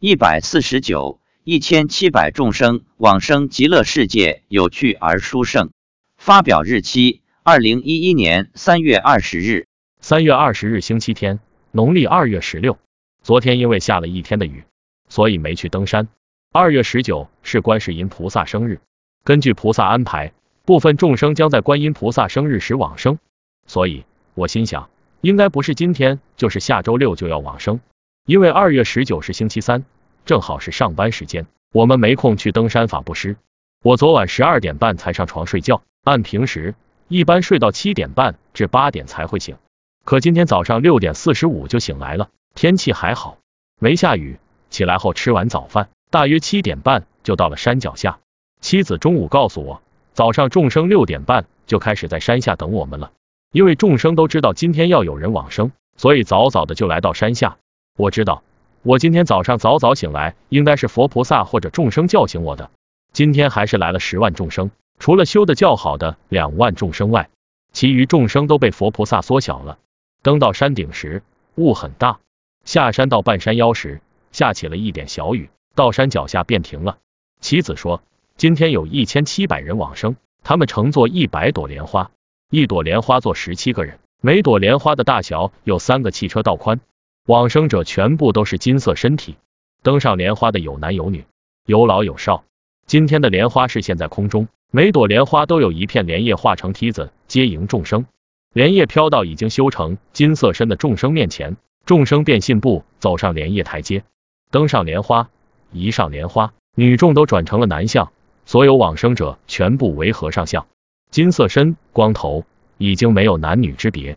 一百四十九，一千七百众生往生极乐世界，有趣而殊胜。发表日期：二零一一年三月二十日。三月二十日星期天，农历二月十六。昨天因为下了一天的雨，所以没去登山。二月十九是观世音菩萨生日，根据菩萨安排，部分众生将在观音菩萨生日时往生，所以我心想，应该不是今天，就是下周六就要往生。因为二月十九是星期三，正好是上班时间，我们没空去登山法布施。我昨晚十二点半才上床睡觉，按平时一般睡到七点半至八点才会醒，可今天早上六点四十五就醒来了，天气还好，没下雨。起来后吃完早饭，大约七点半就到了山脚下。妻子中午告诉我，早上众生六点半就开始在山下等我们了，因为众生都知道今天要有人往生，所以早早的就来到山下。我知道，我今天早上早早醒来，应该是佛菩萨或者众生叫醒我的。今天还是来了十万众生，除了修的较好的两万众生外，其余众生都被佛菩萨缩小了。登到山顶时，雾很大，下山到半山腰时，下起了一点小雨，到山脚下便停了。妻子说，今天有一千七百人往生，他们乘坐一百朵莲花，一朵莲花坐十七个人，每朵莲花的大小有三个汽车道宽。往生者全部都是金色身体，登上莲花的有男有女，有老有少。今天的莲花是现在空中，每朵莲花都有一片莲叶化成梯子接迎众生。莲叶飘到已经修成金色身的众生面前，众生便信步走上莲叶台阶，登上莲花，一上莲花，女众都转成了男相，所有往生者全部为和尚相，金色身，光头，已经没有男女之别。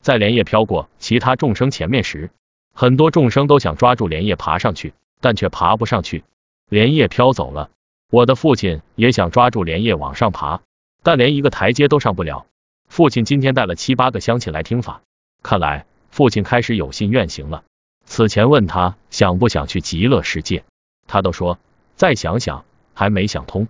在莲叶飘过其他众生前面时，很多众生都想抓住莲叶爬上去，但却爬不上去。莲叶飘走了，我的父亲也想抓住莲叶往上爬，但连一个台阶都上不了。父亲今天带了七八个乡亲来听法，看来父亲开始有信愿行了。此前问他想不想去极乐世界，他都说再想想，还没想通。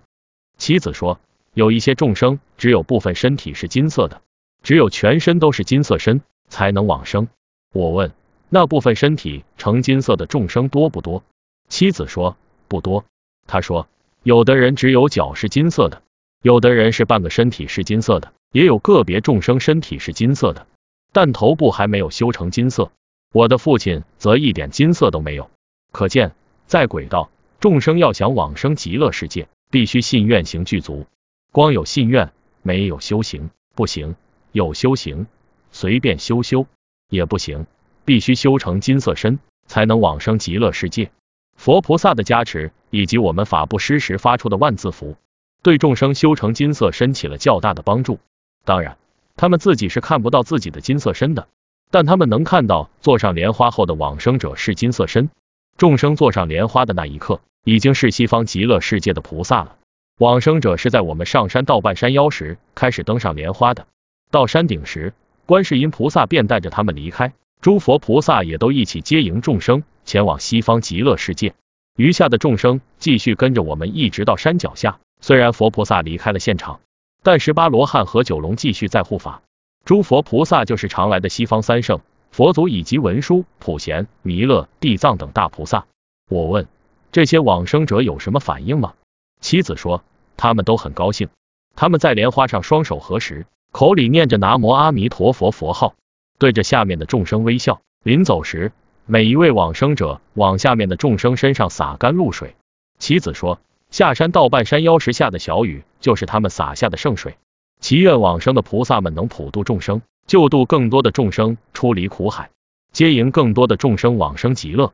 妻子说，有一些众生只有部分身体是金色的，只有全身都是金色身才能往生。我问。那部分身体呈金色的众生多不多？妻子说不多。他说，有的人只有脚是金色的，有的人是半个身体是金色的，也有个别众生身体是金色的，但头部还没有修成金色。我的父亲则一点金色都没有。可见，在轨道，众生要想往生极乐世界，必须信愿行具足。光有信愿，没有修行不行；有修行，随便修修也不行。必须修成金色身，才能往生极乐世界。佛菩萨的加持以及我们法布施时发出的万字符，对众生修成金色身起了较大的帮助。当然，他们自己是看不到自己的金色身的，但他们能看到坐上莲花后的往生者是金色身。众生坐上莲花的那一刻，已经是西方极乐世界的菩萨了。往生者是在我们上山到半山腰时开始登上莲花的，到山顶时，观世音菩萨便带着他们离开。诸佛菩萨也都一起接迎众生前往西方极乐世界，余下的众生继续跟着我们一直到山脚下。虽然佛菩萨离开了现场，但十八罗汉和九龙继续在护法。诸佛菩萨就是常来的西方三圣佛祖以及文殊、普贤、弥勒、地藏等大菩萨。我问这些往生者有什么反应吗？妻子说他们都很高兴，他们在莲花上双手合十，口里念着南无阿弥陀佛佛号。对着下面的众生微笑，临走时，每一位往生者往下面的众生身上洒甘露水。其子说，下山到半山腰时下的小雨，就是他们洒下的圣水。祈愿往生的菩萨们能普度众生，救度更多的众生出离苦海，接引更多的众生往生极乐。